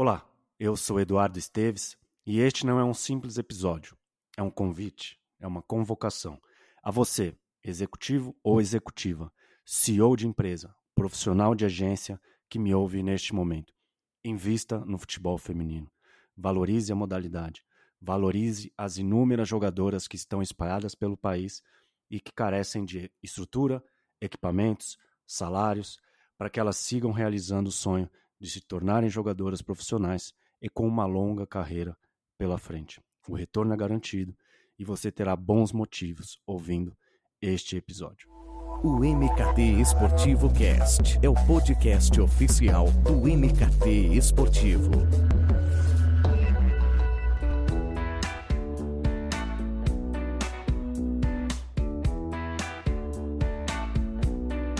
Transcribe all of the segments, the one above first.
Olá, eu sou Eduardo Esteves e este não é um simples episódio. É um convite, é uma convocação. A você, executivo ou executiva, CEO de empresa, profissional de agência que me ouve neste momento. Invista no futebol feminino. Valorize a modalidade. Valorize as inúmeras jogadoras que estão espalhadas pelo país e que carecem de estrutura, equipamentos, salários, para que elas sigam realizando o sonho de se tornarem jogadoras profissionais e com uma longa carreira pela frente. O retorno é garantido e você terá bons motivos ouvindo este episódio. O MKT Esportivo Cast é o podcast oficial do MKT Esportivo.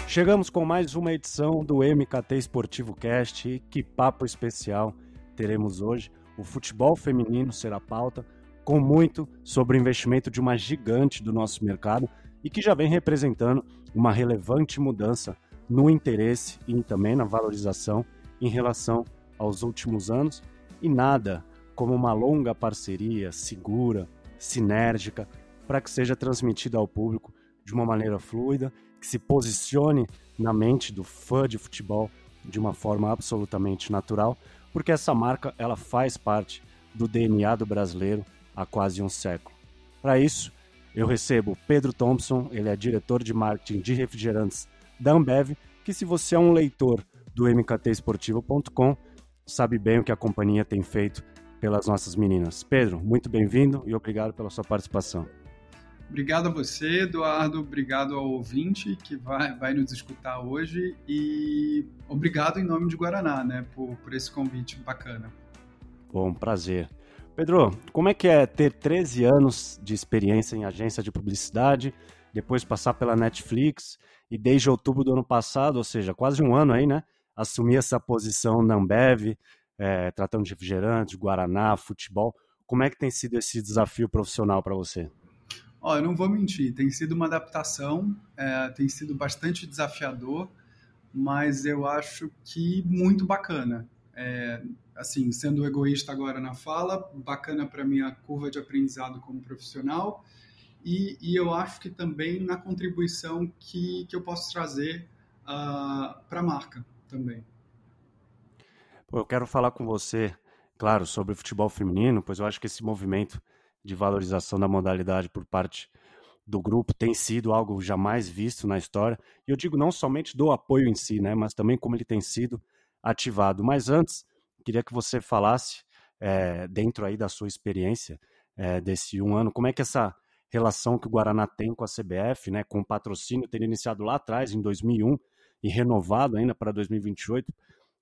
Chegamos com mais uma edição do MKT Esportivo Cast. E que papo especial teremos hoje. O futebol feminino será pauta, com muito sobre o investimento de uma gigante do nosso mercado e que já vem representando uma relevante mudança no interesse e também na valorização em relação aos últimos anos. E nada como uma longa parceria segura, sinérgica, para que seja transmitida ao público de uma maneira fluida que se posicione na mente do fã de futebol de uma forma absolutamente natural, porque essa marca ela faz parte do DNA do brasileiro há quase um século. Para isso, eu recebo Pedro Thompson, ele é diretor de marketing de refrigerantes da Ambev, que se você é um leitor do mktesportivo.com, sabe bem o que a companhia tem feito pelas nossas meninas. Pedro, muito bem-vindo e obrigado pela sua participação. Obrigado a você, Eduardo. Obrigado ao ouvinte que vai, vai nos escutar hoje. E obrigado em nome de Guaraná, né, por, por esse convite bacana. Bom, prazer. Pedro, como é que é ter 13 anos de experiência em agência de publicidade, depois passar pela Netflix e desde outubro do ano passado, ou seja, quase um ano aí, né, assumir essa posição na Ambev, é, tratando de refrigerantes, Guaraná, futebol. Como é que tem sido esse desafio profissional para você? Ó, eu não vou mentir, tem sido uma adaptação, é, tem sido bastante desafiador, mas eu acho que muito bacana. É, assim, sendo egoísta agora na fala, bacana para minha curva de aprendizado como profissional e, e, eu acho que também na contribuição que, que eu posso trazer uh, ah, para a marca também. Eu quero falar com você, claro, sobre o futebol feminino, pois eu acho que esse movimento de valorização da modalidade por parte do grupo tem sido algo jamais visto na história. E eu digo não somente do apoio em si, né, mas também como ele tem sido ativado. Mas antes, queria que você falasse, é, dentro aí da sua experiência é, desse um ano, como é que essa relação que o Guaraná tem com a CBF, né, com o patrocínio ter iniciado lá atrás, em 2001, e renovado ainda para 2028,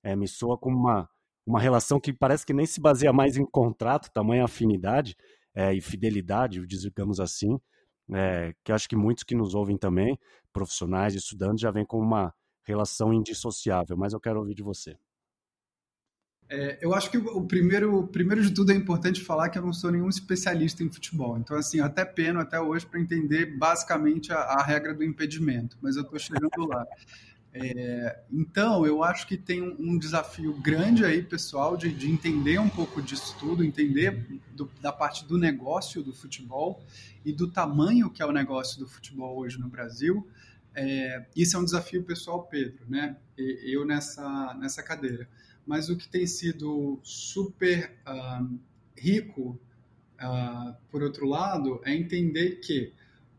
é, me soa como uma, uma relação que parece que nem se baseia mais em contrato, tamanha afinidade, é, e fidelidade, digamos assim, é, que acho que muitos que nos ouvem também, profissionais, estudantes, já vem com uma relação indissociável, mas eu quero ouvir de você. É, eu acho que o primeiro, primeiro de tudo é importante falar que eu não sou nenhum especialista em futebol. Então, assim, até peno até hoje para entender basicamente a, a, regra do impedimento, mas eu estou chegando lá. É, então, eu acho que tem um, desafio grande aí, pessoal, de, de entender um pouco disso tudo, entender do, da parte do negócio do futebol e do tamanho que é o negócio do futebol hoje no Brasil. É, isso é um desafio pessoal, Pedro, né? Eu nessa, nessa cadeira. Mas o que tem sido super uh, rico, uh, por outro lado, é entender que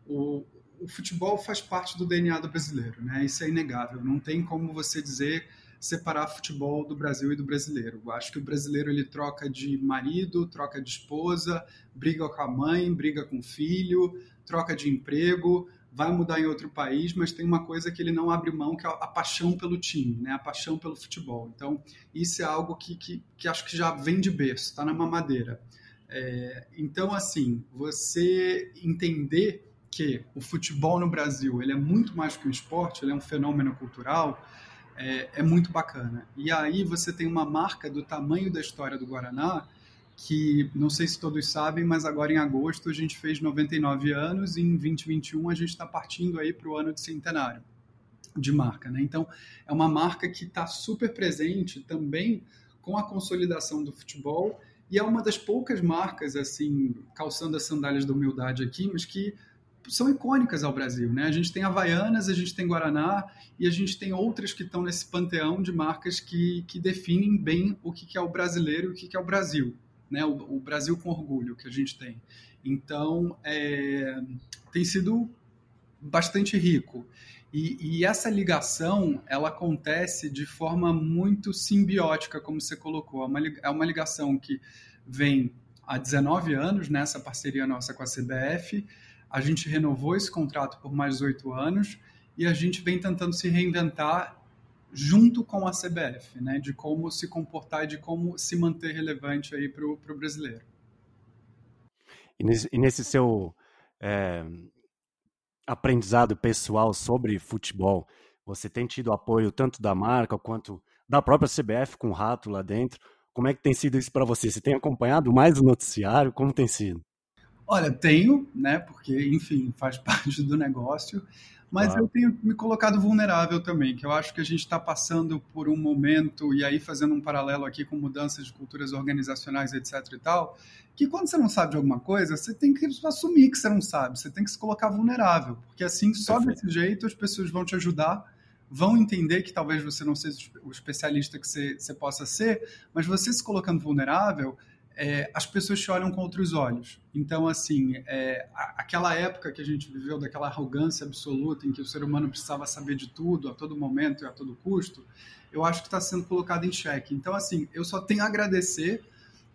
o, o futebol faz parte do DNA do brasileiro, né? Isso é inegável. Não tem como você dizer separar futebol do Brasil e do brasileiro. Eu acho que o brasileiro ele troca de marido, troca de esposa, briga com a mãe, briga com o filho, troca de emprego, vai mudar em outro país, mas tem uma coisa que ele não abre mão, que é a paixão pelo time, né? a paixão pelo futebol. Então, isso é algo que, que, que acho que já vem de berço, está na mamadeira. É, então, assim, você entender que o futebol no Brasil ele é muito mais que um esporte, ele é um fenômeno cultural, é, é, muito bacana. E aí você tem uma marca do tamanho da história do Guaraná, que não sei se todos sabem, mas agora em agosto a gente fez 99 anos e em 2021 a gente está partindo aí para o ano de centenário de marca. Né? Então é uma marca que está super presente também com a consolidação do futebol e é uma das poucas marcas, assim, calçando as sandálias da humildade aqui, mas que são icônicas ao Brasil, né? A gente tem Havaianas, a gente tem Guaraná e a gente tem outras que estão nesse panteão de marcas que, que definem bem o que, que é o brasileiro e o que, que é o Brasil, né? O, o Brasil com orgulho que a gente tem. Então, é, tem sido bastante rico. E, e, essa ligação, ela acontece de forma muito simbiótica, como você colocou. É uma, é uma ligação que vem há 19 anos, nessa parceria nossa com a CBF. A gente renovou esse contrato por mais oito anos e a gente vem tentando se reinventar junto com a CBF, né, de como se comportar e de como se manter relevante aí para o brasileiro. E nesse, e nesse seu é, aprendizado pessoal sobre futebol, você tem tido apoio tanto da marca quanto da própria CBF com o Rato lá dentro? Como é que tem sido isso para você? Você tem acompanhado mais o noticiário? Como tem sido? Olha, tenho, né? Porque, enfim, faz parte do negócio. Mas claro. eu tenho me colocado vulnerável também, que eu acho que a gente está passando por um momento, e aí fazendo um paralelo aqui com mudanças de culturas organizacionais, etc e tal, que quando você não sabe de alguma coisa, você tem que assumir que você não sabe, você tem que se colocar vulnerável, porque assim, só Perfeito. desse jeito as pessoas vão te ajudar, vão entender que talvez você não seja o especialista que você, você possa ser, mas você se colocando vulnerável, é, as pessoas te olham com outros olhos. Então, assim, é, aquela época que a gente viveu, daquela arrogância absoluta em que o ser humano precisava saber de tudo a todo momento e a todo custo, eu acho que está sendo colocado em xeque. Então, assim, eu só tenho a agradecer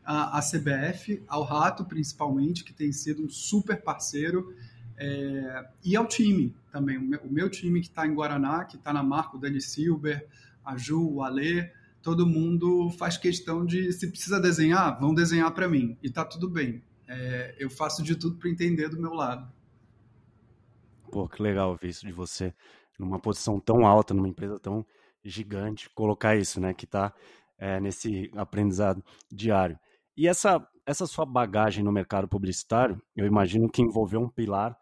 a CBF, ao Rato principalmente, que tem sido um super parceiro, é, e ao time também. O meu, o meu time que está em Guaraná, que está na marca, o Dani Silber, a Ju, o Alê, todo mundo faz questão de, se precisa desenhar, vão desenhar para mim. E tá tudo bem. É, eu faço de tudo para entender do meu lado. Pô, que legal ver isso de você numa posição tão alta, numa empresa tão gigante, colocar isso, né, que tá é, nesse aprendizado diário. E essa, essa sua bagagem no mercado publicitário, eu imagino que envolveu um pilar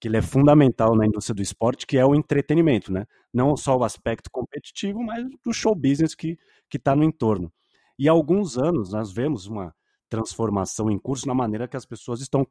que ele é fundamental na indústria do esporte, que é o entretenimento, né? Não só o aspecto competitivo, mas do show business que está no entorno. E há alguns anos nós vemos uma transformação em curso na maneira que as pessoas estão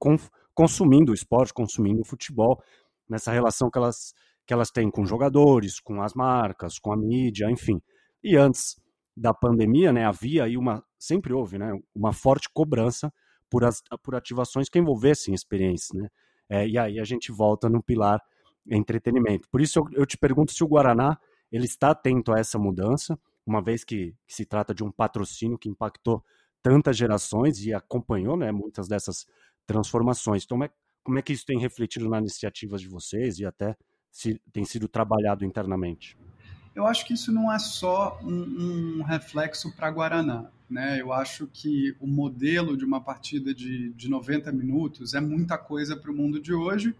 consumindo o esporte, consumindo o futebol, nessa relação que elas, que elas têm com jogadores, com as marcas, com a mídia, enfim. E antes da pandemia, né, havia aí uma, sempre houve, né, uma forte cobrança por, as, por ativações que envolvessem experiências, né, é, e aí a gente volta no pilar entretenimento. Por isso eu, eu te pergunto se o Guaraná ele está atento a essa mudança, uma vez que, que se trata de um patrocínio que impactou tantas gerações e acompanhou né, muitas dessas transformações. Então, como é, como é que isso tem refletido nas iniciativas de vocês e até se tem sido trabalhado internamente? Eu acho que isso não é só um, um reflexo para Guaraná. Né? Eu acho que o modelo de uma partida de, de 90 minutos é muita coisa para o mundo de hoje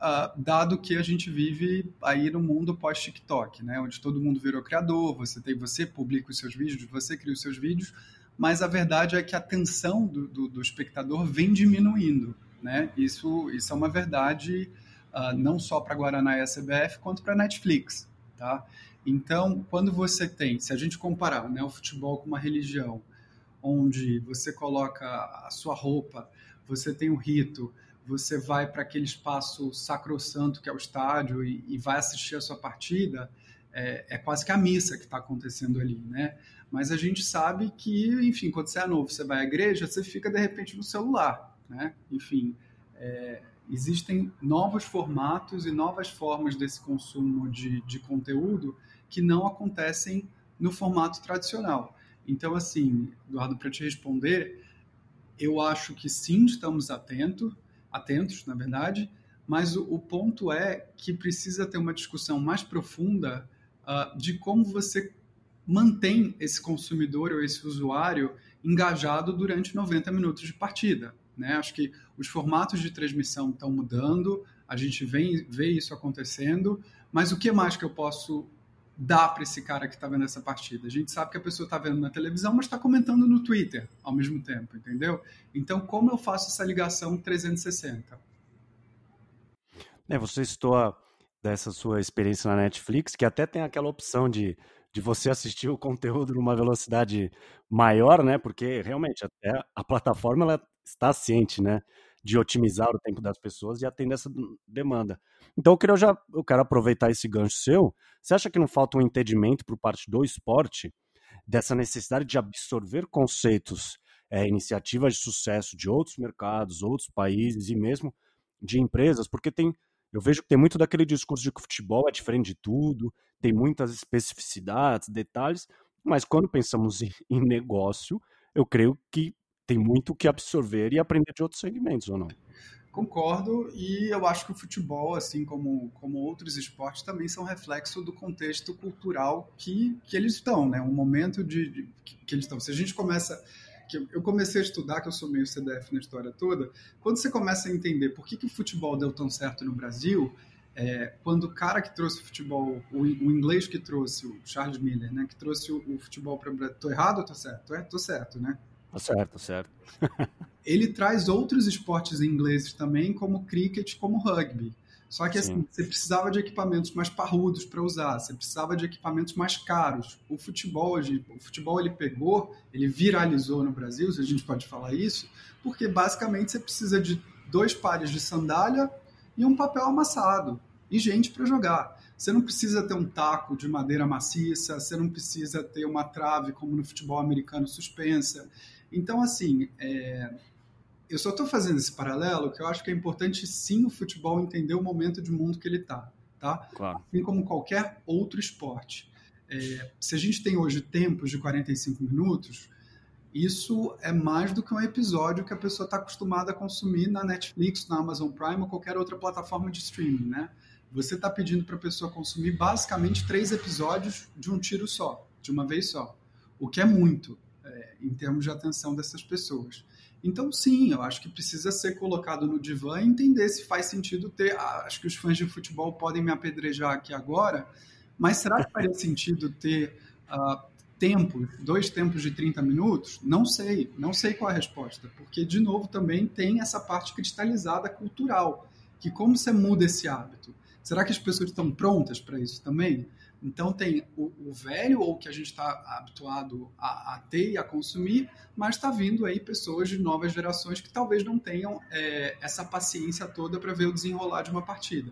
uh, dado que a gente vive aí no mundo pós-TikTok, né? Onde todo mundo virou criador, você tem, você publica os seus vídeos, você cria os seus vídeos, mas a verdade é que a atenção do, do, do espectador vem diminuindo, né? Isso, isso é uma verdade uh, não só para Guaraná e a CBF, quanto para Netflix, tá? Então, quando você tem, se a gente comparar né, o futebol com uma religião, onde você coloca a sua roupa, você tem o rito, você vai para aquele espaço sacrossanto que é o estádio e, e vai assistir a sua partida, é, é quase que a missa que está acontecendo ali, né? Mas a gente sabe que, enfim, quando você é novo, você vai à igreja, você fica de repente no celular, né? Enfim, é, existem novos formatos e novas formas desse consumo de, de conteúdo que não acontecem no formato tradicional. Então, assim, Eduardo, para te responder, eu acho que sim, estamos atentos atentos, na verdade, mas o, o, ponto é que precisa ter uma discussão mais profunda uh, de como você mantém esse consumidor ou esse usuário engajado durante 90 minutos de partida. Né? Acho que os formatos de transmissão estão mudando, a gente vem, vê isso acontecendo, mas o que mais que eu posso dá para esse cara que está vendo essa partida. A gente sabe que a pessoa está vendo na televisão, mas está comentando no Twitter ao mesmo tempo, entendeu? Então, como eu faço essa ligação 360? É, você citou dessa sua experiência na Netflix, que até tem aquela opção de de você assistir o conteúdo numa velocidade maior, né? Porque realmente até a plataforma ela está ciente, né? De otimizar o tempo das pessoas e atender essa demanda. Então eu quero já eu quero aproveitar esse gancho seu. Você acha que não falta um entendimento por parte do esporte dessa necessidade de absorver conceitos, é, iniciativas de sucesso de outros mercados, outros países e mesmo de empresas? Porque tem eu vejo que tem muito daquele discurso de que o futebol é diferente de tudo, tem muitas especificidades, detalhes, mas quando pensamos em, em negócio, eu creio que tem muito que absorver e aprender de outros segmentos, ou não? Concordo, e eu acho que o futebol, assim como, como outros esportes, também são reflexo do contexto cultural que, que eles estão, né? Um momento de, de que eles estão. Se a gente começa eu comecei a estudar, que eu sou meio CDF na história toda, quando você começa a entender por que, que o futebol deu tão certo no Brasil, é, quando o cara que trouxe o futebol, o, o, inglês que trouxe, o Charles Miller, né, que trouxe o, o futebol para o Brasil, tô errado ou tô certo? Tô, tô certo, né? Tô certo, certo. Ele traz outros esportes ingleses também, como cricket, como rugby. Só que assim, você precisava de equipamentos mais parrudos para usar, você precisava de equipamentos mais caros. O futebol, o futebol ele pegou, ele viralizou no Brasil, se a gente pode falar isso, porque basicamente você precisa de dois pares de sandália e um papel amassado e gente para jogar. Você não precisa ter um taco de madeira maciça, você não precisa ter uma trave como no futebol americano suspensa. Então, assim, é, eu só estou fazendo esse paralelo que eu acho que é importante sim o futebol entender o momento de mundo que ele está, tá? Claro. Assim como qualquer outro esporte. É, se a gente tem hoje tempos de 45 minutos, isso é mais do que um episódio que a pessoa está acostumada a consumir na Netflix, na Amazon Prime ou qualquer outra plataforma de streaming, né? Você está pedindo para a pessoa consumir basicamente três episódios de um tiro só, de uma vez só, o que é muito é, em termos de atenção dessas pessoas. Então, sim, eu acho que precisa ser colocado no divã e entender se faz sentido ter. Ah, acho que os fãs de futebol podem me apedrejar aqui agora, mas será que faria sentido ter uh, tempos, dois tempos de 30 minutos? Não sei, não sei qual a resposta, porque, de novo, também tem essa parte cristalizada cultural, que como você muda esse hábito? Será que as pessoas estão prontas para isso também? Então tem o, o velho, ou que a gente está habituado a, a, ter e a consumir, mas está vindo aí pessoas de novas gerações que talvez não tenham é, essa paciência toda para ver o desenrolar de uma partida.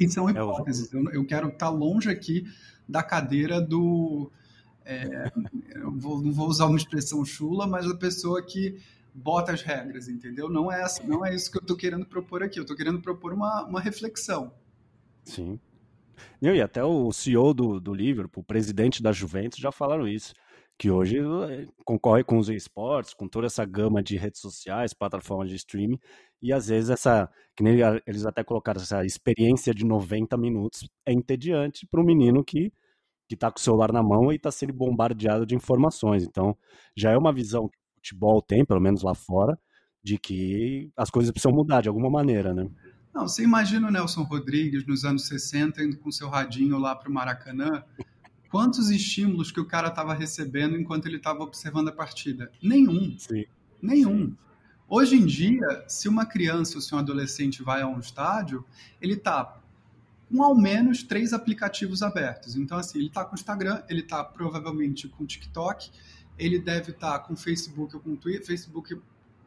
E são é hipóteses. Eu, eu quero estar tá longe aqui da cadeira do. É, vou, não vou usar uma expressão chula, mas a pessoa que bota as regras, entendeu? Não é, não é isso que eu estou querendo propor aqui. Eu estou querendo propor uma, uma reflexão. Sim. E até o CEO do, do Liverpool, o presidente da Juventus, já falaram isso. Que hoje eh, concorre com os esportes, com toda essa gama de redes sociais, plataformas de streaming, e às vezes essa, que nem eles até colocaram, essa experiência de 90 minutos é entediante para um menino que que está com o celular na mão e está sendo bombardeado de informações. Então, já é uma visão que o futebol tem, pelo menos lá fora, de que as coisas precisam mudar de alguma maneira, né? Não, você imagina o Nelson Rodrigues nos anos 60 indo com seu radinho lá para o Maracanã. Quantos estímulos que o cara estava recebendo enquanto ele estava observando a partida? Nenhum. Sim. Nenhum. Hoje em dia, se uma criança ou se um adolescente vai a um estádio, ele está com ao menos três aplicativos abertos. Então, assim, ele está com o Instagram, ele está provavelmente com o TikTok, ele deve estar tá com o Facebook ou com o Twitter, Facebook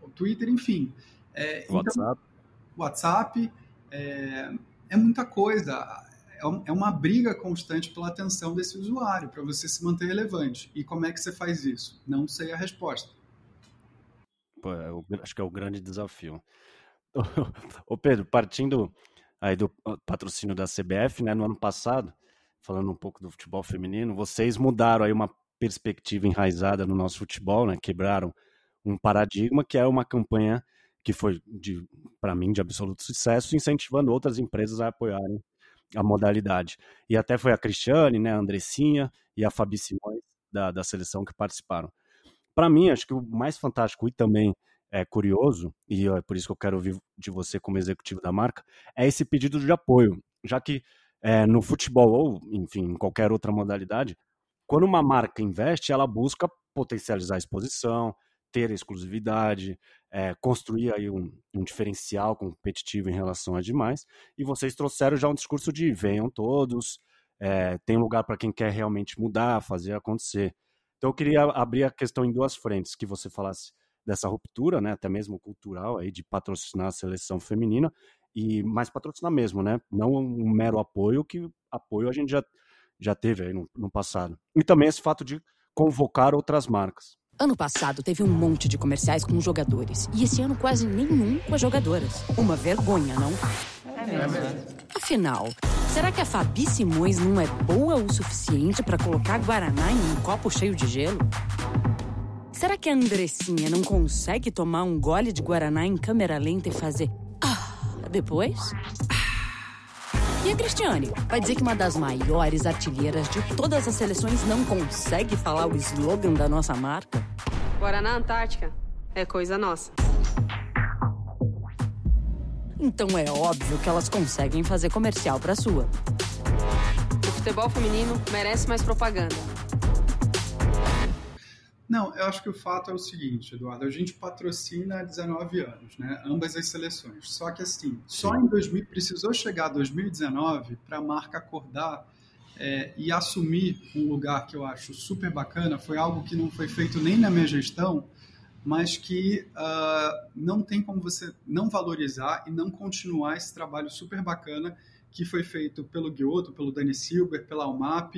ou Twitter, enfim. É, então WhatsApp. Então, WhatsApp, é, é muita coisa. É, é uma briga constante pela atenção desse usuário, para você se manter relevante. E como é que você faz isso? Não sei a resposta. Pô, eu é acho que é o grande desafio. Ô Pedro, partindo aí do patrocínio da CBF, né, no ano passado, falando um pouco do futebol feminino, vocês mudaram aí uma perspectiva enraizada no nosso futebol, né, quebraram um paradigma que é uma campanha que foi, para mim, de absoluto sucesso, incentivando outras empresas a apoiarem a modalidade. E até foi a Cristiane, né, a Andressinha e a Fabi Simões da, da seleção que participaram. Para mim, acho que o mais fantástico e também é curioso, e é por isso que eu quero ouvir de você como executivo da marca, é esse pedido de apoio, já que é, no futebol ou, enfim, em qualquer outra modalidade, quando uma marca investe, ela busca potencializar a exposição, ter exclusividade, é, construir aí um, um, diferencial competitivo em relação a demais. E vocês trouxeram já um discurso de venham todos, é, tem lugar para quem quer realmente mudar, fazer acontecer. Então eu queria abrir a questão em duas frentes, que você falasse dessa ruptura, né, até mesmo cultural aí de patrocinar a seleção feminina e mais patrocinar mesmo, né? Não um mero apoio, que apoio a gente já, já teve aí no, no passado. E também esse fato de convocar outras marcas. Ano passado teve um monte de comerciais com jogadores. E esse ano quase nenhum com as jogadoras. Uma vergonha, não? É mesmo. Afinal, será que a Fabi Simões não é boa o suficiente para colocar Guaraná em um copo cheio de gelo? Será que a Andressinha não consegue tomar um gole de Guaraná em câmera lenta e fazer. Ah, depois? E a Cristiane? Vai dizer que uma das maiores artilheiras de todas as seleções não consegue falar o slogan da nossa marca? Guaraná Antártica é coisa nossa. Então é óbvio que elas conseguem fazer comercial pra sua. O futebol feminino merece mais propaganda. Não, eu acho que o fato é o seguinte, Eduardo, a gente patrocina há 19 anos, né? Ambas as seleções. Só que assim, só em 2000 precisou chegar 2019 para a marca acordar é, e assumir um lugar que eu acho super bacana. Foi algo que não foi feito nem na minha gestão, mas que uh, não tem como você não valorizar e não continuar esse trabalho super bacana que foi feito pelo Guioto, pelo Dani Silber, pela Almap,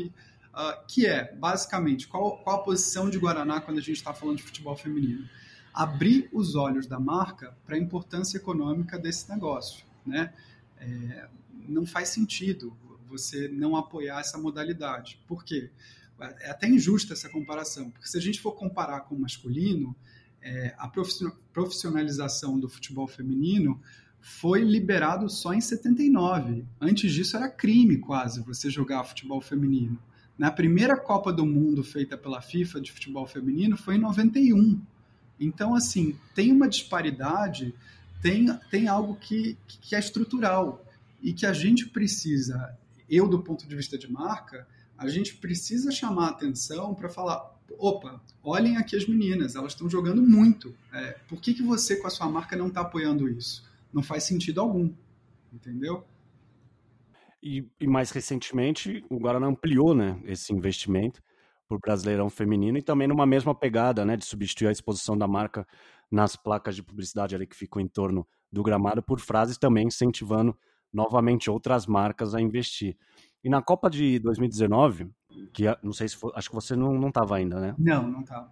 uh, que é, basicamente, qual, qual a posição de Guaraná quando a gente está falando de futebol feminino? Abrir os olhos da marca para a importância econômica desse negócio. Né? É, não faz sentido você não apoiar essa modalidade. Por quê? É até injusta essa comparação, porque se a gente for comparar com o masculino, é, a profissionalização do futebol feminino foi liberado só em 79. Antes disso era crime quase você jogar futebol feminino. Na primeira Copa do Mundo feita pela FIFA de futebol feminino foi em 91. Então, assim, tem uma disparidade, tem, tem algo que, que é estrutural e que a gente precisa, eu do ponto de vista de marca, a gente precisa chamar atenção para falar, opa, olhem aqui as meninas, elas estão jogando muito. É, por que, que você com a sua marca não está apoiando isso? Não faz sentido algum, entendeu? E, e, mais recentemente, o Guarana ampliou né, esse investimento para o Brasileirão Feminino e também numa mesma pegada né, de substituir a exposição da marca nas placas de publicidade ali que ficam em torno do gramado por frases também incentivando novamente outras marcas a investir. E na Copa de 2019, que não sei se foi, acho que você não estava ainda, né? Não, não estava.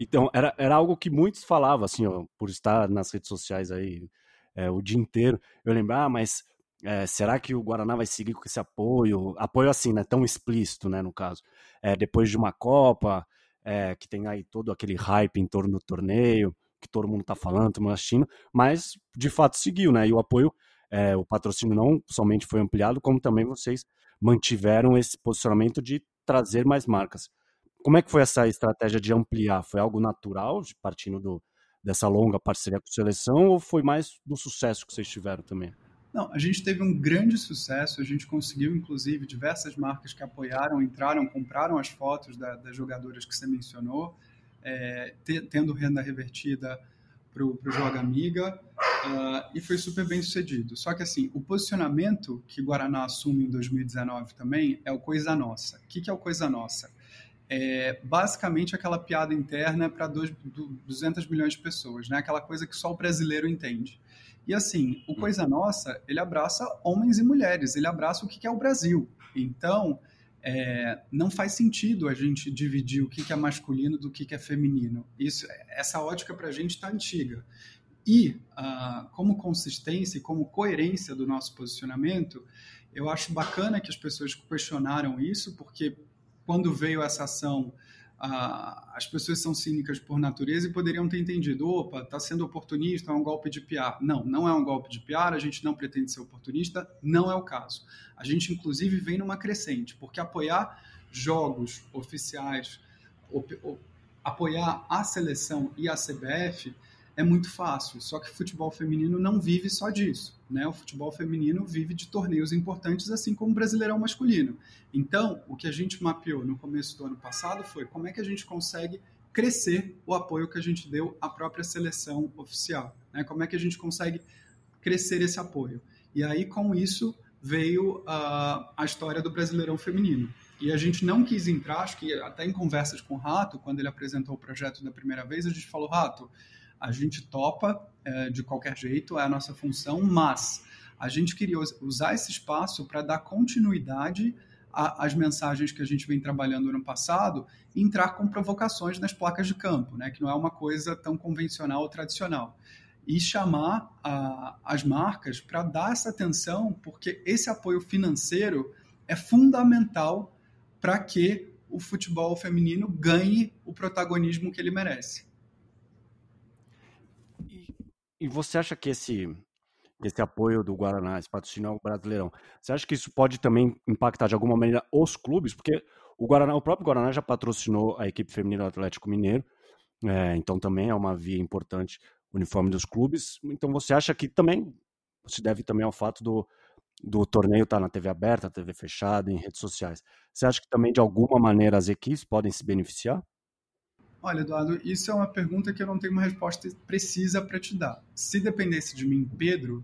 Então, era, era algo que muitos falavam, assim, ó, por estar nas redes sociais aí é, o dia inteiro. Eu lembro, ah, mas é, será que o Guaraná vai seguir com esse apoio? Apoio assim, né? Tão explícito, né? No caso. É, depois de uma Copa, é, que tem aí todo aquele hype em torno do torneio, que todo mundo tá falando, todo mundo assistindo, mas de fato seguiu, né? E o apoio, é, o patrocínio não somente foi ampliado, como também vocês mantiveram esse posicionamento de trazer mais marcas. Como é que foi essa estratégia de ampliar? Foi algo natural, partindo do, dessa longa parceria com a seleção, ou foi mais do sucesso que vocês tiveram também? Não, a gente teve um grande sucesso, a gente conseguiu, inclusive, diversas marcas que apoiaram, entraram, compraram as fotos da, das jogadoras que você mencionou, é, tendo renda revertida para o Joga Amiga, uh, e foi super bem sucedido. Só que, assim, o posicionamento que Guaraná assume em 2019 também é o Coisa Nossa. O que, que é o Coisa Nossa? É basicamente aquela piada interna para 200 milhões de pessoas, né? aquela coisa que só o brasileiro entende. E assim, o Coisa Nossa, ele abraça homens e mulheres, ele abraça o que é o Brasil. Então, é, não faz sentido a gente dividir o que é masculino do que é feminino. Isso, essa ótica para a gente está antiga. E, uh, como consistência e como coerência do nosso posicionamento, eu acho bacana que as pessoas questionaram isso, porque quando veio essa ação as pessoas são cínicas por natureza e poderiam ter entendido, opa, está sendo oportunista, é um golpe de PR. Não, não é um golpe de PR, a gente não pretende ser oportunista, não é o caso. A gente, inclusive, vem numa crescente, porque apoiar jogos oficiais, op, op, apoiar a seleção e a CBF é muito fácil. Só que futebol feminino não vive só disso. Né? O futebol feminino vive de torneios importantes, assim como o brasileirão masculino. Então, o que a gente mapeou no começo do ano passado foi como é que a gente consegue crescer o apoio que a gente deu à própria seleção oficial. Né? Como é que a gente consegue crescer esse apoio? E aí, com isso, veio uh, a história do Brasileirão Feminino. E a gente não quis entrar, acho que até em conversas com o Rato, quando ele apresentou o projeto da primeira vez, a gente falou, Rato, a gente topa é, de qualquer jeito, é a nossa função, mas a gente queria usar esse espaço para dar continuidade às mensagens que a gente vem trabalhando no passado e entrar com provocações nas placas de campo, né, que não é uma coisa tão convencional ou tradicional. E chamar a, as marcas para dar essa atenção, porque esse apoio financeiro é fundamental para que o futebol feminino ganhe o protagonismo que ele merece. E você acha que esse, esse apoio do Guaraná, esse patrocínio ao Brasileirão, você acha que isso pode também impactar de alguma maneira os clubes? Porque o Guaraná, o próprio Guaraná já patrocinou a equipe feminina do Atlético Mineiro, é, então também é uma via importante o uniforme dos clubes. Então você acha que também se deve também ao fato do, do torneio estar tá na TV aberta, TV fechada, em redes sociais. Você acha que também de alguma maneira as equipes podem se beneficiar? Olha, Eduardo, isso é uma pergunta que eu não tenho uma resposta precisa para te dar. Se dependesse de mim, Pedro,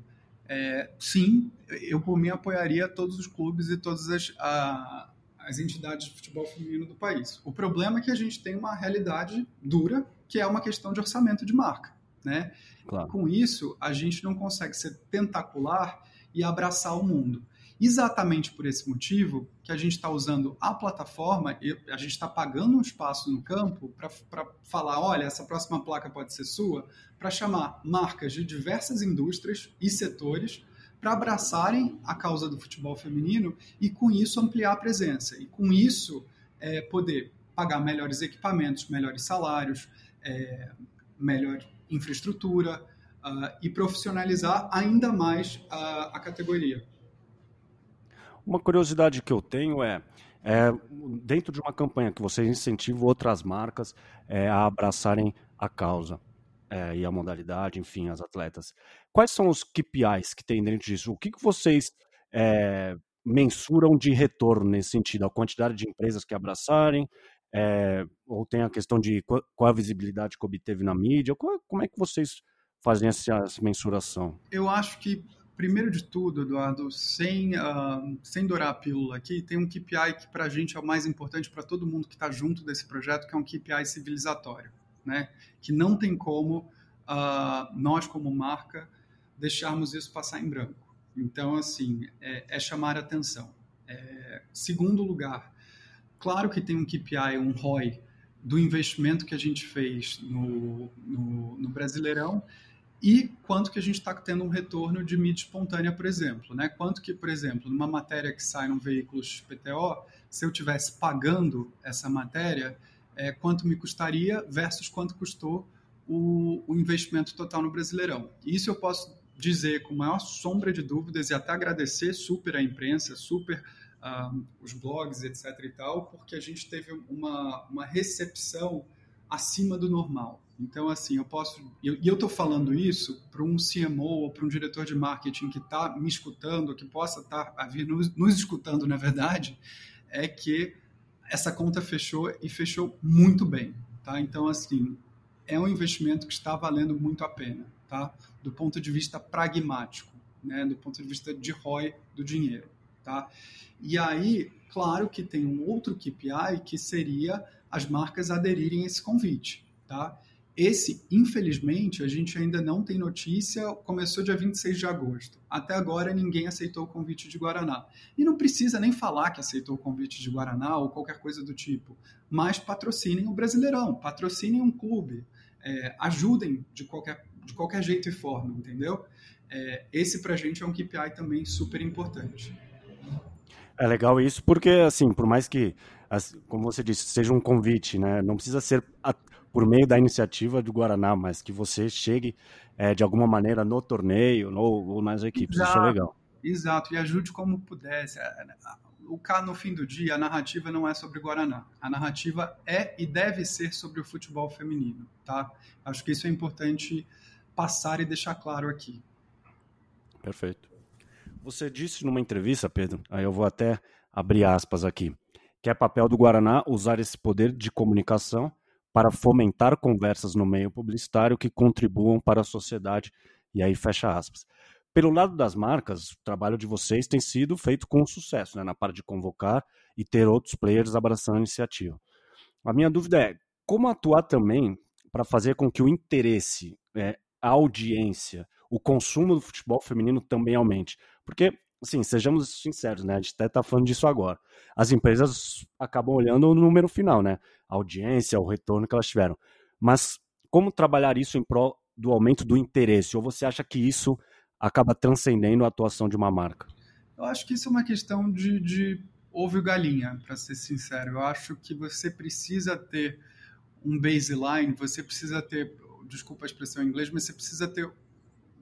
é, sim, eu por mim apoiaria todos os clubes e todas as, a, as entidades de futebol feminino do país. O problema é que a gente tem uma realidade dura, que é uma questão de orçamento de marca. Né? Claro. Com isso, a gente não consegue ser tentacular e abraçar o mundo. Exatamente por esse motivo que a gente está usando a plataforma, a gente está pagando um espaço no campo para falar, olha, essa próxima placa pode ser sua, para chamar marcas de diversas indústrias e setores para abraçarem a causa do futebol feminino e com isso ampliar a presença. E com isso é, poder pagar melhores equipamentos, melhores salários, é, melhor infraestrutura uh, e profissionalizar ainda mais a categoria. Uma curiosidade que eu tenho é, é, dentro de uma campanha que vocês incentivam outras marcas é, a abraçarem a causa é, e a modalidade, enfim, as atletas. Quais são os KPIs que tem dentro disso? O que, que vocês é, mensuram de retorno nesse sentido? A quantidade de empresas que abraçarem? É, ou tem a questão de qual, qual a visibilidade que obteve na mídia? Qual, como é que vocês fazem essa mensuração? Eu acho que primeiro de tudo, Eduardo, sem, uh, sem dourar a pílula aqui, tem um KPI que para a gente é o mais importante para todo mundo que está junto desse projeto, que é um KPI civilizatório, né? Que não tem como uh, nós, como marca, deixarmos isso passar em branco. Então, assim, é, é chamar atenção. É, segundo lugar, claro que tem um KPI, um ROI, do investimento que a gente fez no, no, no Brasileirão, e quanto que a gente está tendo um retorno de mídia espontânea, por exemplo. Né? Quanto que, por exemplo, numa matéria que sai num veículo XPTO, se eu tivesse pagando essa matéria, é, quanto me custaria versus quanto custou o, o investimento total no Brasileirão. Isso eu posso dizer com maior sombra de dúvidas e até agradecer super a imprensa, super uh, os blogs, etc. e tal, porque a gente teve uma, uma recepção acima do normal. Então, assim, eu posso. E eu estou falando isso para um CMO ou para um diretor de marketing que está me escutando, que possa estar tá, a vir nos, nos escutando, na verdade, é que essa conta fechou e fechou muito bem. Tá? Então, assim, é um investimento que está valendo muito a pena, tá? do ponto de vista pragmático, né? do ponto de vista de ROI do dinheiro. Tá? E aí, claro que tem um outro KPI que seria as marcas aderirem a esse convite. Tá? Esse, infelizmente, a gente ainda não tem notícia, começou dia 26 de agosto. Até agora ninguém aceitou o convite de Guaraná. E não precisa nem falar que aceitou o convite de Guaraná ou qualquer coisa do tipo, mas patrocinem o Brasileirão, patrocinem um clube, é, ajudem de qualquer, de qualquer jeito e forma, entendeu? É, esse pra gente é um KPI também super importante. É legal isso, porque assim, por mais que, como você disse, seja um convite, né? Não precisa ser por meio da iniciativa do Guaraná, mas que você chegue é, de alguma maneira no torneio no, ou nas equipes. Exato, Isso é legal. Exato, e ajude como pudesse. O K, no fim do dia, a narrativa não é sobre Guaraná. A narrativa é e deve ser sobre o futebol feminino, tá? Acho que isso é importante passar e deixar claro aqui. Perfeito. Você disse numa entrevista, Pedro, aí eu vou até abrir aspas aqui, que é papel do Guaraná usar esse poder de comunicação para fomentar conversas no meio publicitário que contribuam para a sociedade, e aí fecha aspas. pelo lado das marcas, o trabalho de vocês tem sido feito com sucesso, né, na parte de convocar e ter outros players abraçando a iniciativa. A minha dúvida é como atuar também para fazer com que o interesse, é, a audiência, o consumo do futebol feminino também aumente. Porque, assim, sejamos sinceros, né? A gente até está falando disso agora. As empresas acabam olhando o número final, né? Audiência, o retorno que elas tiveram. Mas como trabalhar isso em prol do aumento do interesse? Ou você acha que isso acaba transcendendo a atuação de uma marca? Eu acho que isso é uma questão de, de ovo e galinha, para ser sincero. Eu acho que você precisa ter um baseline, você precisa ter, desculpa a expressão em inglês, mas você precisa ter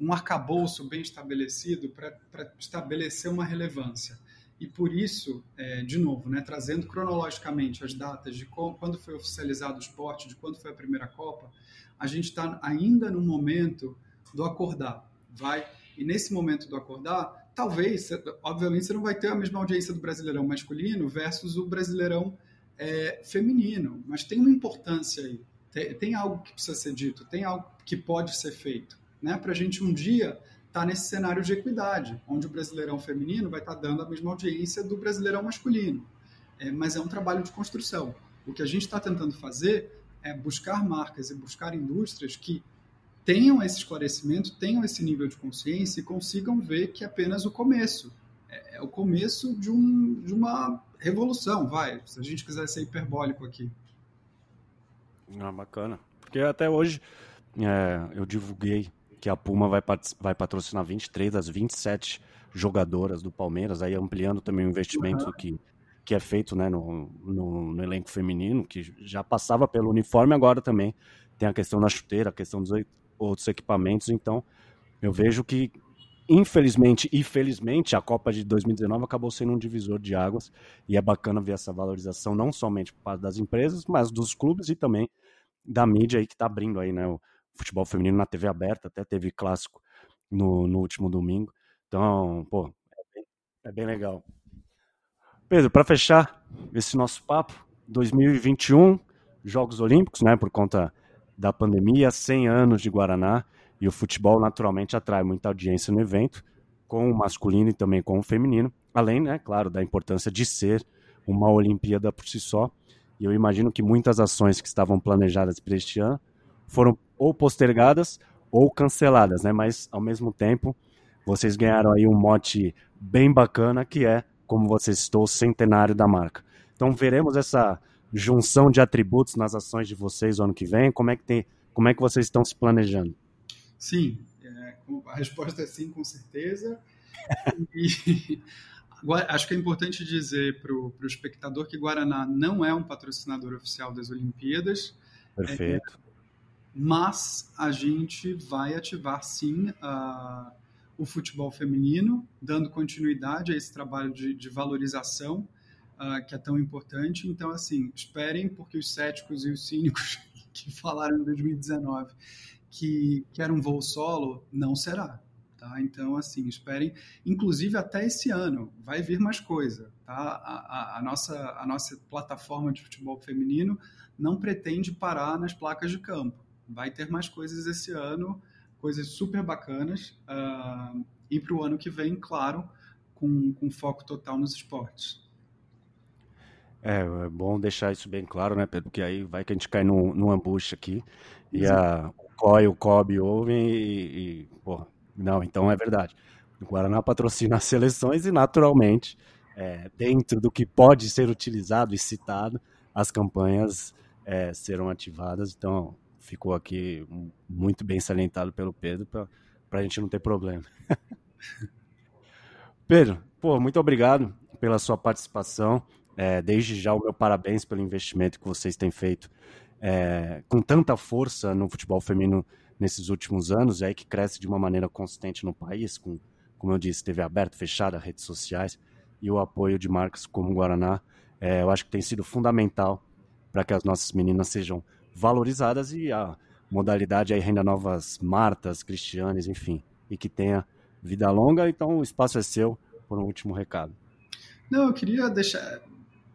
um arcabouço bem estabelecido para estabelecer uma relevância. E por isso, é, de novo, né, trazendo cronologicamente as datas de quando foi oficializado o esporte, de quando foi a primeira Copa, a gente está ainda no momento do acordar. Vai e nesse momento do acordar, talvez, obviamente, você não vai ter a mesma audiência do Brasileirão masculino versus o Brasileirão é, feminino, mas tem uma importância aí. Tem, tem, algo que precisa ser dito, tem algo que pode ser feito, né? Para a gente um dia estar tá nesse cenário de equidade, onde o Brasileirão feminino vai estar tá dando a mesma audiência do Brasileirão masculino. É, mas é um trabalho de construção. O que a gente está tentando fazer é buscar marcas e buscar indústrias que tenham esse esclarecimento, tenham esse nível de consciência e consigam ver que é apenas o começo. É, é o começo de, um, de uma revolução, vai, se a gente quiser ser hiperbólico aqui. Ah, bacana. Porque até hoje é, eu divulguei que a Puma vai, vai patrocinar 23 das 27 jogadoras do Palmeiras, aí ampliando também o investimento uhum. que, que é feito né, no, no, no, elenco feminino, que já passava pelo uniforme, agora também tem a questão da chuteira, a questão dos outros equipamentos. Então, eu vejo que, infelizmente e felizmente, a Copa de 2019 acabou sendo um divisor de águas e é bacana ver essa valorização, não somente por parte das empresas, mas dos clubes e também da mídia aí que está abrindo aí, né? O futebol feminino na TV aberta, até teve clássico no, no último domingo. Então, pô, é bem, é bem legal. Pedro, para fechar esse nosso papo, 2021, Jogos Olímpicos, né, por conta da pandemia, 100 anos de Guaraná, e o futebol naturalmente atrai muita audiência no evento, com o masculino e também com o feminino, além, né, claro, da importância de ser uma Olimpíada por si só. E eu imagino que muitas ações que estavam planejadas para este ano foram ou postergadas ou canceladas, né? Mas ao mesmo tempo, vocês ganharam aí um mote bem bacana que é, como você citou, o centenário da marca. Então veremos essa junção de atributos nas ações de vocês no ano que vem? Como é que, tem, como é que vocês estão se planejando? Sim, é, a resposta é sim, com certeza. e, acho que é importante dizer para o espectador que Guaraná não é um patrocinador oficial das Olimpíadas. Perfeito. É, mas a gente vai ativar sim uh, o futebol feminino, dando continuidade a esse trabalho de, de valorização uh, que é tão importante. Então, assim, esperem, porque os céticos e os cínicos que falaram em 2019 que, que era um voo solo, não será. Tá? Então, assim, esperem. Inclusive, até esse ano vai vir mais coisa. Tá? A, a, a, nossa, a nossa plataforma de futebol feminino não pretende parar nas placas de campo. Vai ter mais coisas esse ano, coisas super bacanas. Uh, e para o ano que vem, claro, com, com foco total nos esportes. É, é bom deixar isso bem claro, né, Pedro? Porque aí vai que a gente cai num, ambush aqui e a, o COI o COB ouvem e, e pô, não, então é verdade. O Guaraná patrocina as seleções e, naturalmente, é, dentro do que pode ser utilizado e citado, as campanhas é, serão ativadas. Então, ficou aqui muito bem salientado pelo Pedro para a gente não ter problema. Pedro, pô, muito obrigado pela sua participação. É, desde já o meu parabéns pelo investimento que vocês têm feito é, com tanta força no futebol feminino nesses últimos anos, é que cresce de uma maneira consistente no país, com, como eu disse, TV aberta, fechada, redes sociais e o apoio de marcas como o Guaraná. É, eu acho que tem sido fundamental para que as nossas meninas sejam valorizadas e a modalidade aí renda novas Martas, Cristianes, enfim, e que tenha vida longa. Então o espaço é seu por um último recado. Não, eu queria deixar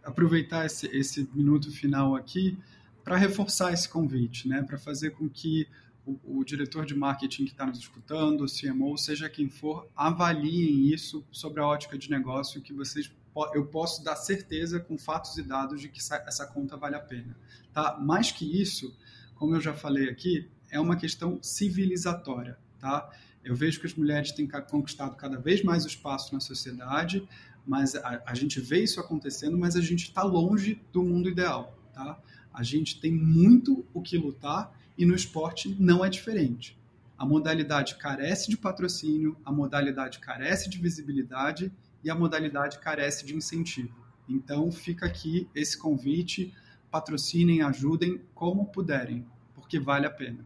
aproveitar esse, esse minuto final aqui para reforçar esse convite, né? para fazer com que o, o diretor de marketing que está nos escutando, o CMO, seja quem for, avaliem isso sobre a ótica de negócio que vocês eu posso dar certeza com fatos e dados de que essa conta vale a pena. Tá? Mais que isso, como eu já falei aqui, é uma questão civilizatória. Tá? Eu vejo que as mulheres têm conquistado cada vez mais espaço na sociedade, mas a, a gente vê isso acontecendo, mas a gente está longe do mundo ideal. Tá? A gente tem muito o que lutar e no esporte não é diferente. A modalidade carece de patrocínio, a modalidade carece de visibilidade e a modalidade carece de incentivo. Então fica aqui esse convite, patrocinem, ajudem como puderem, porque vale a pena.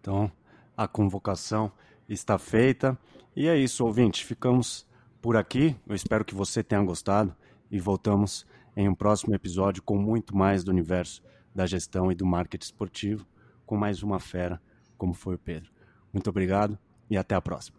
Então, a convocação está feita. E é isso, ouvinte. Ficamos por aqui. Eu espero que você tenha gostado e voltamos em um próximo episódio com muito mais do universo da gestão e do marketing esportivo, com mais uma fera como foi o Pedro. Muito obrigado e até a próxima.